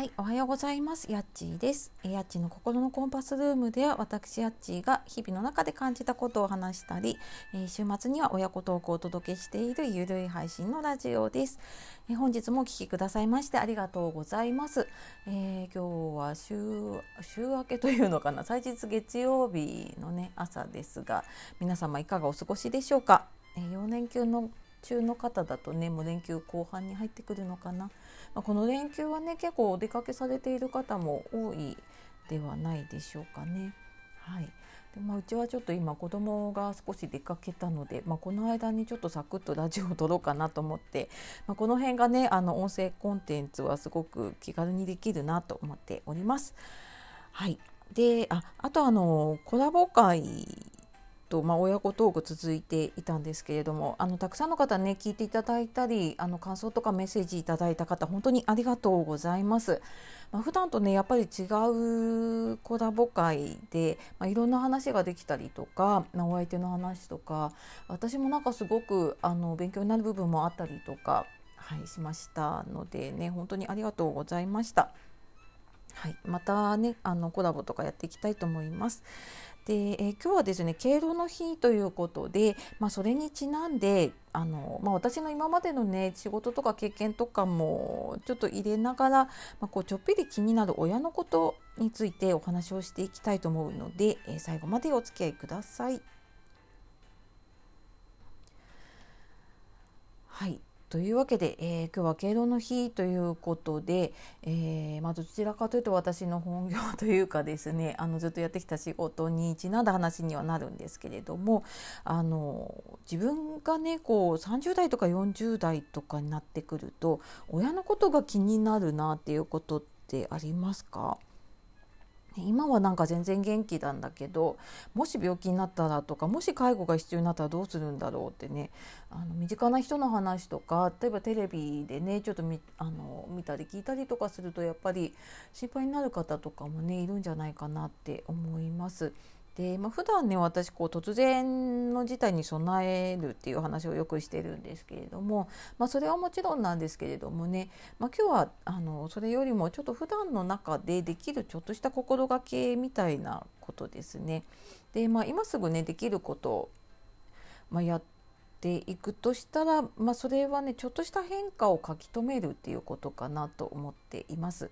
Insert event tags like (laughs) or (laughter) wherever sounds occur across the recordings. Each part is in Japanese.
はい、おはようございます。やっちーです。やっちーの心のコンパスルームでは、私やっちーが日々の中で感じたことを話したり、えー、週末には親子トークをお届けしているゆるい配信のラジオです。えー、本日もお聴きくださいましてありがとうございます。えー、今日は週週明けというのかな、祭日月曜日のね朝ですが、皆様いかがお過ごしでしょうか。えー、4連休の中の方だとねもう連休後半に入ってくるのかな、まあ、この連休はね結構お出かけされている方も多いではないでしょうかね。はいでまあ、うちはちょっと今子供が少し出かけたので、まあ、この間にちょっとサクッとラジオを撮ろうかなと思って、まあ、この辺がねあの音声コンテンツはすごく気軽にできるなと思っております。はいでああとあのコラボ会と、まあ、親子トーク続いていたんですけれどもあのたくさんの方ね聞いていただいたりあの感想とかメッセージいただいた方本当にありがとうございます。まあ、普段とねやっぱり違うコラボ会で、まあ、いろんな話ができたりとか、まあ、お相手の話とか私もなんかすごくあの勉強になる部分もあったりとか、はい、しましたのでね本当にありがとうございました。はい、またねあのコラボとかやっていきたいと思います。で、えー、今日はですね敬老の日ということで、まあ、それにちなんであの、まあ、私の今までのね仕事とか経験とかもちょっと入れながら、まあ、こうちょっぴり気になる親のことについてお話をしていきたいと思うので、えー、最後までお付き合いください。はいというわけで、えー、今日は敬老の日ということで、えー、まあ、どちらかというと私の本業というかですね (laughs) あのずっとやってきた仕事にちなんだ話にはなるんですけれどもあの自分がねこう30代とか40代とかになってくると親のことが気になるなっていうことってありますか？今はなんか全然元気なんだけどもし病気になったらとかもし介護が必要になったらどうするんだろうってねあの身近な人の話とか例えばテレビでねちょっと見あの見たり聞いたりとかするとやっぱり心配になる方とかもねいるんじゃないかなって思います。で、まあ、普段ね私こう突然の事態に備えるっていう話をよくしてるんですけれども、まあ、それはもちろんなんですけれどもね、まあ、今日はあのそれよりもちょっと普段の中でできるちょっとした心がけみたいなことですね。で、まあ、今すぐねできることを、ま、やっていくとしたら、ま、それはねちょっとした変化を書き留めるっていうことかなと思っています。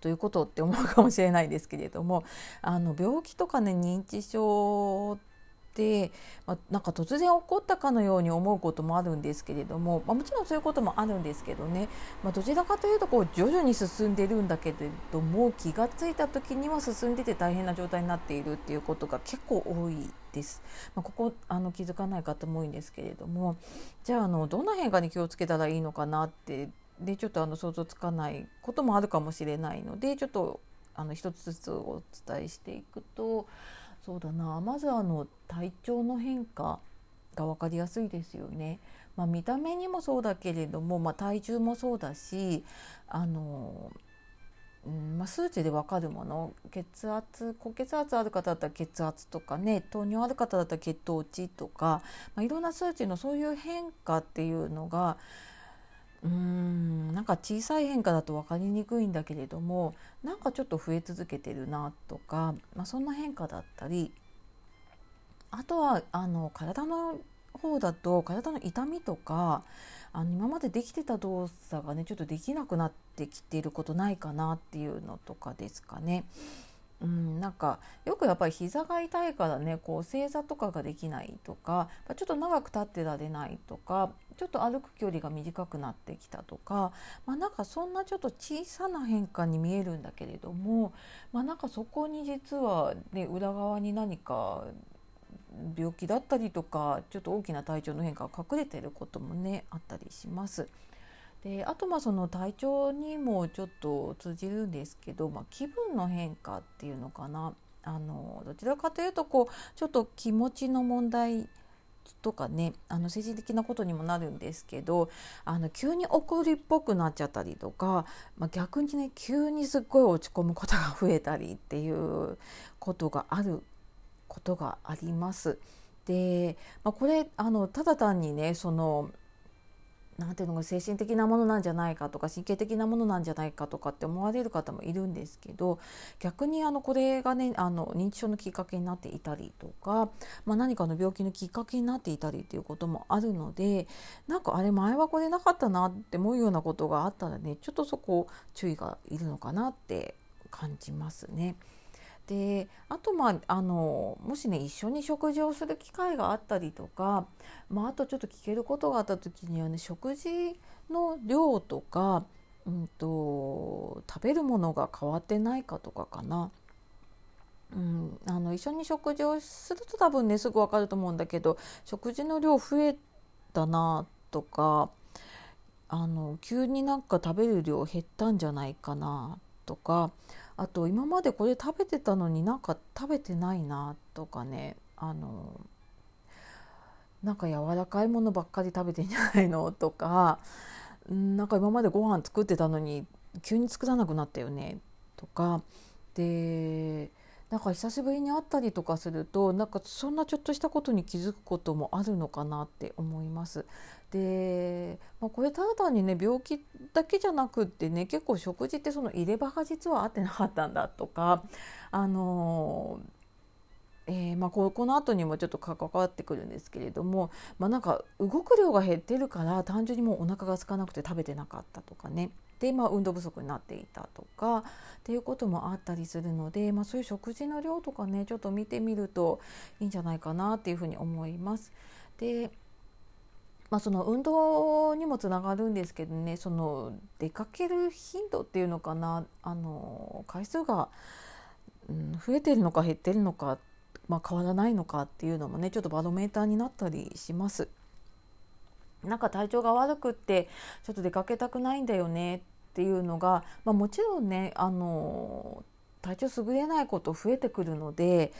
ということって思うかもしれないですけれどもあの病気とかね認知症ってまあ、なんか突然起こったかのように思うこともあるんですけれども、まあ、もちろんそういうこともあるんですけどね、まあ、どちらかというとこう徐々に進んでるんだけれども気が付いた時には進んでて大変な状態になっているっていうことが結構多いです。まあ、ここあの気づかない方も多いんですけれどもじゃああのどんな変化に気をつけたらいいのかなってでちょっとあの想像つかないこともあるかもしれないのでちょっとあの一つずつお伝えしていくとそうだなまずあの体調の変化が分かりやすいですよね。まあ、見た目にもそうだけれども、まあ、体重もそうだしあの、うんまあ、数値で分かるもの血圧高血圧ある方だったら血圧とかね糖尿ある方だったら血糖値とか、まあ、いろんな数値のそういう変化っていうのがうんなんか小さい変化だと分かりにくいんだけれどもなんかちょっと増え続けてるなとか、まあ、そんな変化だったりあとはあの体の方だと体の痛みとかあの今までできてた動作がねちょっとできなくなってきていることないかなっていうのとかですかね。うん、なんかよくやっぱり膝が痛いからねこう正座とかができないとかちょっと長く立ってられないとかちょっと歩く距離が短くなってきたとか、まあ、なんかそんなちょっと小さな変化に見えるんだけれども、まあ、なんかそこに実は、ね、裏側に何か病気だったりとかちょっと大きな体調の変化が隠れてることもねあったりします。であとまあその体調にもちょっと通じるんですけど、まあ、気分の変化っていうのかなあのどちらかというとこうちょっと気持ちの問題とかねあの政治的なことにもなるんですけどあの急に怒りっぽくなっちゃったりとか、まあ、逆にね急にすっごい落ち込むことが増えたりっていうことがあることがあります。で、まあ、これあのただ単にねそのなんていうのが精神的なものなんじゃないかとか神経的なものなんじゃないかとかって思われる方もいるんですけど逆にあのこれがねあの認知症のきっかけになっていたりとか、まあ、何かの病気のきっかけになっていたりということもあるのでなんかあれ前はこれなかったなって思うようなことがあったらねちょっとそこ注意がいるのかなって感じますね。であとまああのもしね一緒に食事をする機会があったりとか、まあ、あとちょっと聞けることがあった時にはね食事の量とか、うんと、食べるものが変わってないかとかかな。うん、あの一緒に食事をすると多分ねすぐ分かると思うんだけど食事の量増えたなとかあの急になんか食べる量減ったんじゃないかなとかあと今までこれ食べてたのになんか食べてないなとかね。あのなんか柔らかいものばっかり食べてんじゃないのとか。なんか今までご飯作ってたのに急に作らなくなったよねとか。でなんか久しぶりに会ったりとかするとなんかそんなちょっとしたことに気づくこともあるのかなって思います。で、まあ、これただ単にね病気だけじゃなくってね結構食事ってその入れ歯が実は合ってなかったんだとかあのえーまあ、ここの後にもちょっと関わってくるんですけれども、まあ、なんか動く量が減ってるから単純にもうお腹が空かなくて食べてなかったとかねで、まあ、運動不足になっていたとかっていうこともあったりするので、まあ、そういう食事の量とかねちょっと見てみるといいんじゃないかなっていうふうに思います。でまあ、その運動にもつながるんですけどねその出かける頻度っていうのかなあの回数が、うん、増えてるのか減ってるのか、まあ、変わらないのかっていうのもねちょっとバロメーターになったりします。なんか体調が悪くってちょっと出かけたくないんだよねっていうのが、まあ、もちろんねあの体調優れないこと増えてくるので、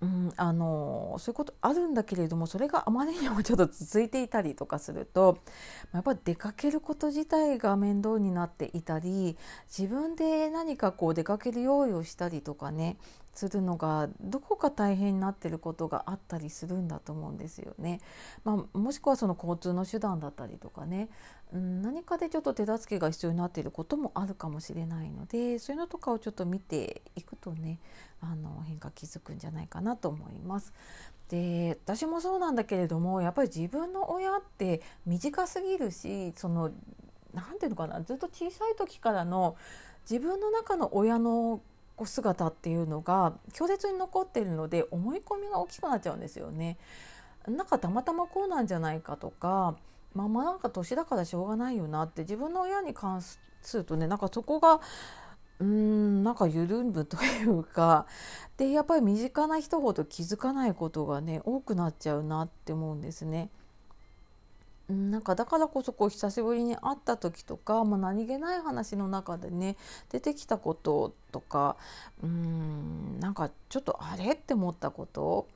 うん、あのそういうことあるんだけれどもそれがあまりにもちょっと続いていたりとかするとやっぱり出かけること自体が面倒になっていたり自分で何かこう出かける用意をしたりとかねするのがどこか大変になってることがあったりするんだと思うんですよね。まあ、もしくはその交通の手段だったりとかね、うん、何かでちょっと手助けが必要になっていることもあるかもしれないのでそういうのとかをちょっと見ていくとねあの変化気づくんじゃないかなと思います。で私もそうなんだけれどもやっぱり自分の親って短すぎるしその何て言うのかなずっと小さい時からの自分の中の親の姿っていうのが強烈に残っているので思い込みが大きくなっちゃうんですよね。なんかたまたまこうなんじゃないかとかまあまあなんか年だからしょうがないよなって自分の親に関するとねなんかそこがうーんなんか緩むというかでやっぱり身近な人ほど気づかないことがね多くなっちゃうなって思うんですね。なんかだからこそこう久しぶりに会った時とか、まあ、何気ない話の中でね出てきたこととかうんなんかちょっとあれって思ったこと？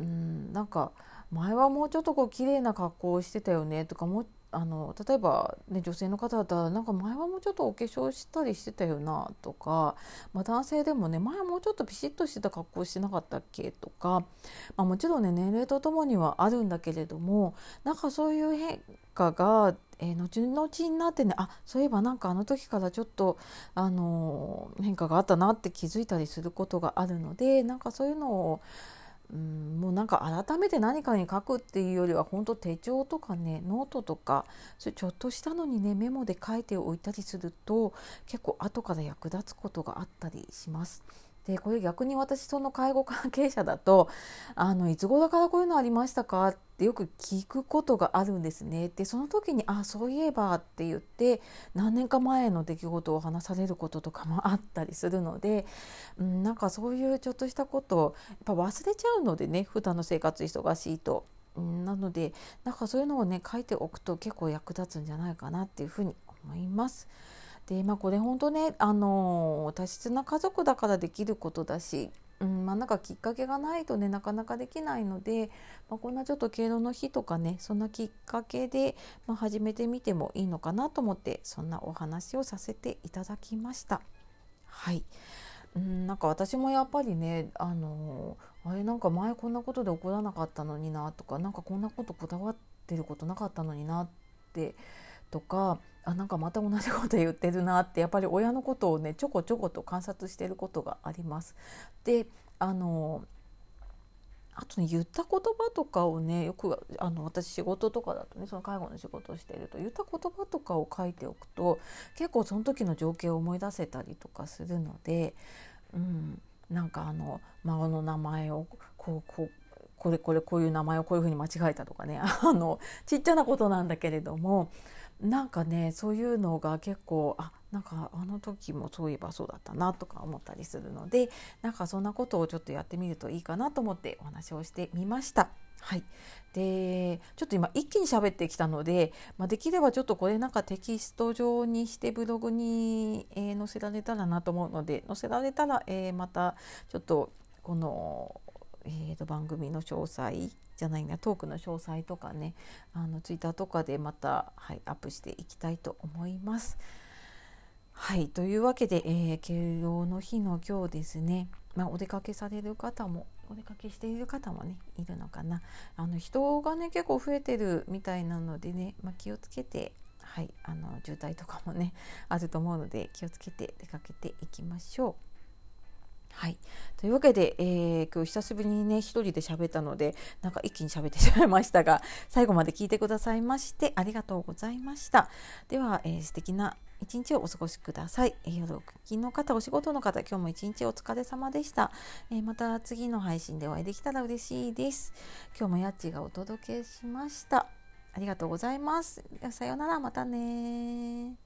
うんなんか前はもうちょっとこう綺麗な格好をしてたよねとかもあの例えば、ね、女性の方だったらなんか前はもうちょっとお化粧したりしてたよなとか、まあ、男性でもね前はもうちょっとピシッとしてた格好してなかったっけとか、まあ、もちろんね年齢とともにはあるんだけれどもなんかそういう変化が、えー、後々になってねあそういえばなんかあの時からちょっと、あの、変化があったなって気づいたりすることがあるのでなんかそういうのをうんもうなんか改めて何かに書くっていうよりは本当手帳とかねノートとかそれちょっとしたのにねメモで書いておいたりすると結構後から役立つことがあったりします。でこれ逆に私その介護関係者だと (laughs) あのいつ頃からこういうのありましたか？ってよく聞くことがあるんですね。でその時に「あそういえば」って言って何年か前の出来事を話されることとかもあったりするので、うん、なんかそういうちょっとしたことをやっぱ忘れちゃうのでね普段の生活忙しいと。なのでなんかそういうのをね書いておくと結構役立つんじゃないかなっていうふうに思います。でまあこれ本当ねあの多質な家族だからできることだし、うんまあ、なんかきっかけがないとねなかなかできないので、まあ、こんなちょっと敬老の日とかねそんなきっかけで、まあ、始めてみてもいいのかなと思ってそんなお話をさせていただきました。はいうんなんか私もやっぱりねあのあれなんか前こんなことで怒らなかったのになとかなんかこんなことこだわってることなかったのになってっってとかあなんかまた同じこと言ってるなってやっぱり親のことをねちょこちょこと観察してることがあります。であのあとね言った言葉とかをねよくあの私仕事とかだとねその介護の仕事をしていると言った言葉とかを書いておくと結構その時の情景を思い出せたりとかするので、うん、なんかあの孫の名前をこうこうこれこれこういう名前をこういうふうに間違えたとかねあのちっちゃなことなんだけれどもなんかねそういうのが結構あなんかあの時もそういえばそうだったなとか思ったりするのでなんかそんなことをちょっとやってみるといいかなと思ってお話をしてみました。はい、でちょっと今一気に喋ってきたので、まあ、できればちょっとこれなんかテキスト上にしてブログに、えー、載せられたらなと思うので載せられたら、えー、またちょっとこの、えー、と番組の詳細じゃないなトークの詳細とかねあのツイッターとかでまた、はい、アップしていきたいと思います。はいというわけで、えー、敬老の日の今日ですね、まあ、お出かけされる方もお出かけしている方もねいるのかなあの人がね結構増えてるみたいなのでね、まあ、気をつけてはい、あの渋滞とかもねあると思うので気をつけて出かけていきましょう。はい、というわけで、えー、今日久しぶりにね一人で喋ったのでなんか一気に喋ってしまいましたが最後まで聞いてくださいましてありがとうございました。では、えー、素敵な一日をお過ごしください、えー、夜勤の方お仕事の方今日も一日お疲れ様でした、えー、また次の配信でお会いできたら嬉しいです。今日もやっちがお届けしました。ありがとうございます。さようならまたね